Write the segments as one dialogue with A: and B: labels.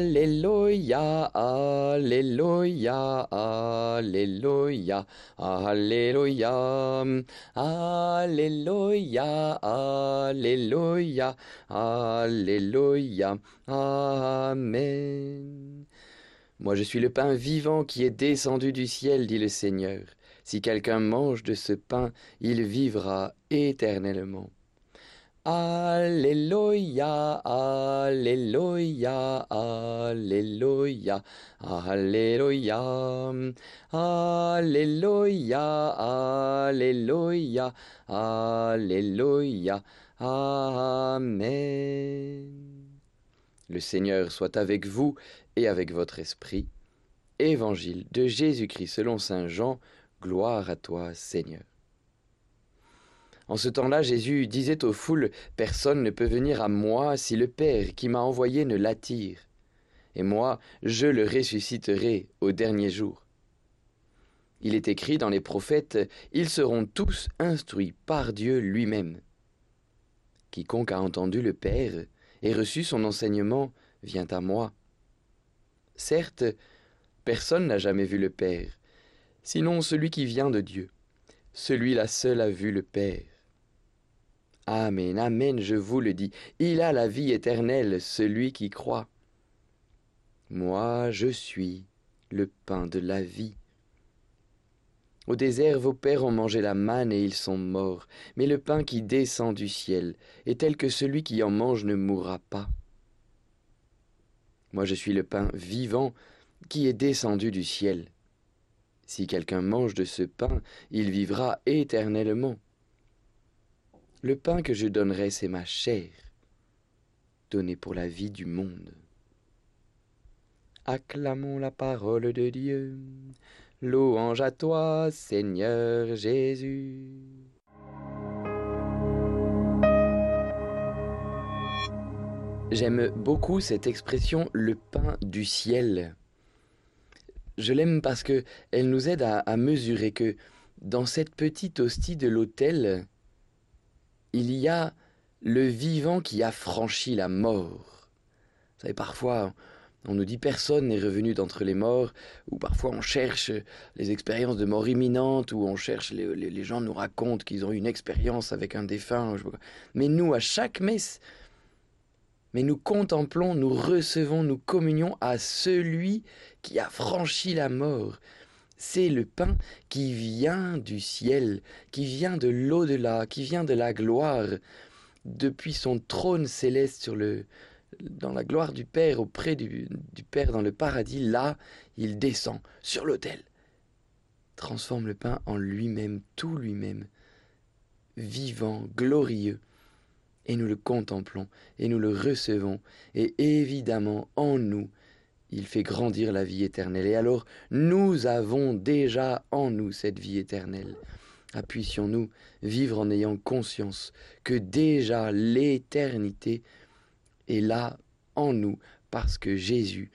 A: Alléluia, Alléluia, Alléluia, Alléluia, Alléluia, Alléluia, Alléluia, Amen. Moi je suis le pain vivant qui est descendu du ciel, dit le Seigneur. Si quelqu'un mange de ce pain, il vivra éternellement. Alléluia, Alléluia, Alléluia, Alléluia, Alléluia, Alléluia, Alléluia, Amen. Le Seigneur soit avec vous et avec votre esprit. Évangile de Jésus-Christ selon Saint Jean, gloire à toi Seigneur. En ce temps-là, Jésus disait aux foules, Personne ne peut venir à moi si le Père qui m'a envoyé ne l'attire. Et moi, je le ressusciterai au dernier jour. Il est écrit dans les prophètes, Ils seront tous instruits par Dieu lui-même. Quiconque a entendu le Père et reçu son enseignement vient à moi. Certes, personne n'a jamais vu le Père, sinon celui qui vient de Dieu. Celui-là seul a vu le Père. Amen, Amen, je vous le dis, il a la vie éternelle, celui qui croit. Moi, je suis le pain de la vie. Au désert, vos pères ont mangé la manne et ils sont morts, mais le pain qui descend du ciel est tel que celui qui en mange ne mourra pas. Moi, je suis le pain vivant qui est descendu du ciel. Si quelqu'un mange de ce pain, il vivra éternellement. Le pain que je donnerai, c'est ma chair, donnée pour la vie du monde. Acclamons la parole de Dieu. Louange à toi, Seigneur Jésus. J'aime beaucoup cette expression le pain du ciel. Je l'aime parce que elle nous aide à, à mesurer que dans cette petite hostie de l'autel, il y a le vivant qui a franchi la mort. Vous savez, parfois, on nous dit personne n'est revenu d'entre les morts, ou parfois on cherche les expériences de mort imminente, ou on cherche, les, gens nous racontent qu'ils ont eu une expérience avec un défunt. Mais nous, à chaque messe, mais nous contemplons, nous recevons, nous communions à celui qui a franchi la mort, c'est le pain qui vient du ciel, qui vient de l'au-delà, qui vient de la gloire, depuis son trône céleste sur le, dans la gloire du Père, auprès du, du Père dans le paradis, là, il descend sur l'autel, transforme le pain en lui-même, tout lui-même, vivant, glorieux, et nous le contemplons, et nous le recevons, et évidemment en nous, il fait grandir la vie éternelle. Et alors, nous avons déjà en nous cette vie éternelle. Appuissions-nous vivre en ayant conscience que déjà l'éternité est là en nous parce que Jésus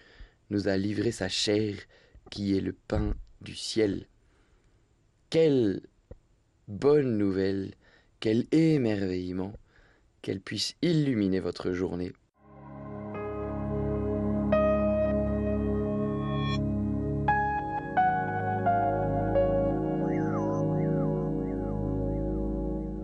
A: nous a livré sa chair qui est le pain du ciel. Quelle bonne nouvelle, quel émerveillement, qu'elle puisse illuminer votre journée